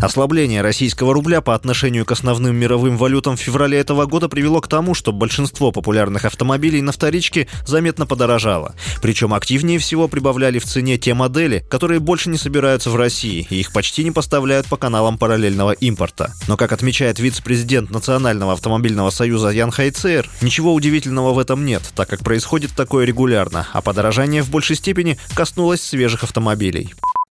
Ослабление российского рубля по отношению к основным мировым валютам в феврале этого года привело к тому, что большинство популярных автомобилей на вторичке заметно подорожало. Причем активнее всего прибавляли в цене те модели, которые больше не собираются в России, и их почти не поставляют по каналам параллельного импорта. Но, как отмечает вице-президент Национального автомобильного союза Ян Хайцер, ничего удивительного в этом нет, так как происходит такое регулярно, а подорожание в большей степени коснулось свежих автомобилей.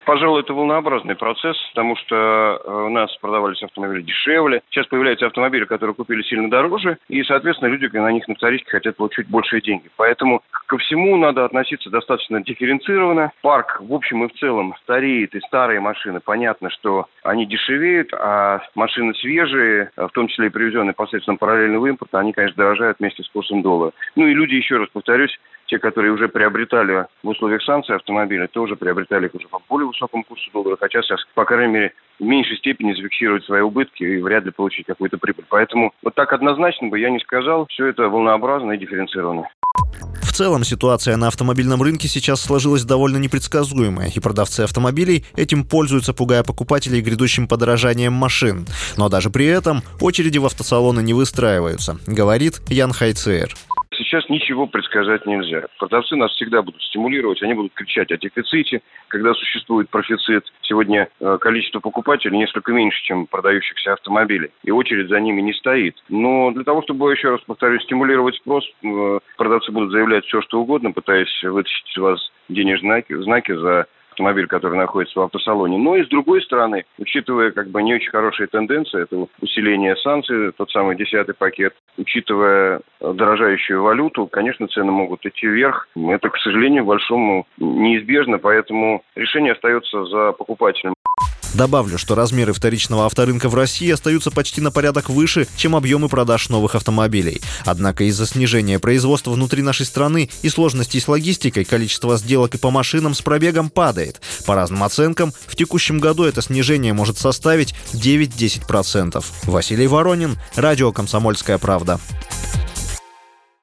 Пожалуй, это волнообразный процесс, потому что э, у нас продавались автомобили дешевле. Сейчас появляются автомобили, которые купили сильно дороже, и, соответственно, люди на них на вторичке хотят получить большие деньги. Поэтому ко всему надо относиться достаточно дифференцированно. Парк, в общем и в целом, стареет, и старые машины, понятно, что они дешевеют, а машины свежие, в том числе и привезенные посредством параллельного импорта, они, конечно, дорожают вместе с курсом доллара. Ну и люди, еще раз повторюсь, те, которые уже приобретали в условиях санкций автомобили, тоже приобретали их уже по более высокому курсу доллара, хотя сейчас, по крайней мере, в меньшей степени зафиксировать свои убытки и вряд ли получить какую-то прибыль. Поэтому вот так однозначно бы я не сказал, все это волнообразно и дифференцировано. В целом ситуация на автомобильном рынке сейчас сложилась довольно непредсказуемая, и продавцы автомобилей этим пользуются, пугая покупателей грядущим подорожанием машин. Но даже при этом очереди в автосалоны не выстраиваются, говорит Ян Хайцер сейчас ничего предсказать нельзя. Продавцы нас всегда будут стимулировать, они будут кричать о дефиците, когда существует профицит. Сегодня э, количество покупателей несколько меньше, чем продающихся автомобилей, и очередь за ними не стоит. Но для того, чтобы, еще раз повторюсь, стимулировать спрос, э, продавцы будут заявлять все, что угодно, пытаясь вытащить у вас денежные знаки, знаки за автомобиль, который находится в автосалоне. Но и с другой стороны, учитывая как бы не очень хорошие тенденции, это усиление санкций, тот самый десятый пакет, учитывая дорожающую валюту, конечно, цены могут идти вверх. Это, к сожалению, большому неизбежно, поэтому решение остается за покупателем. Добавлю, что размеры вторичного авторынка в России остаются почти на порядок выше, чем объемы продаж новых автомобилей. Однако из-за снижения производства внутри нашей страны и сложностей с логистикой количество сделок и по машинам с пробегом падает. По разным оценкам, в текущем году это снижение может составить 9-10%. Василий Воронин, Радио «Комсомольская правда».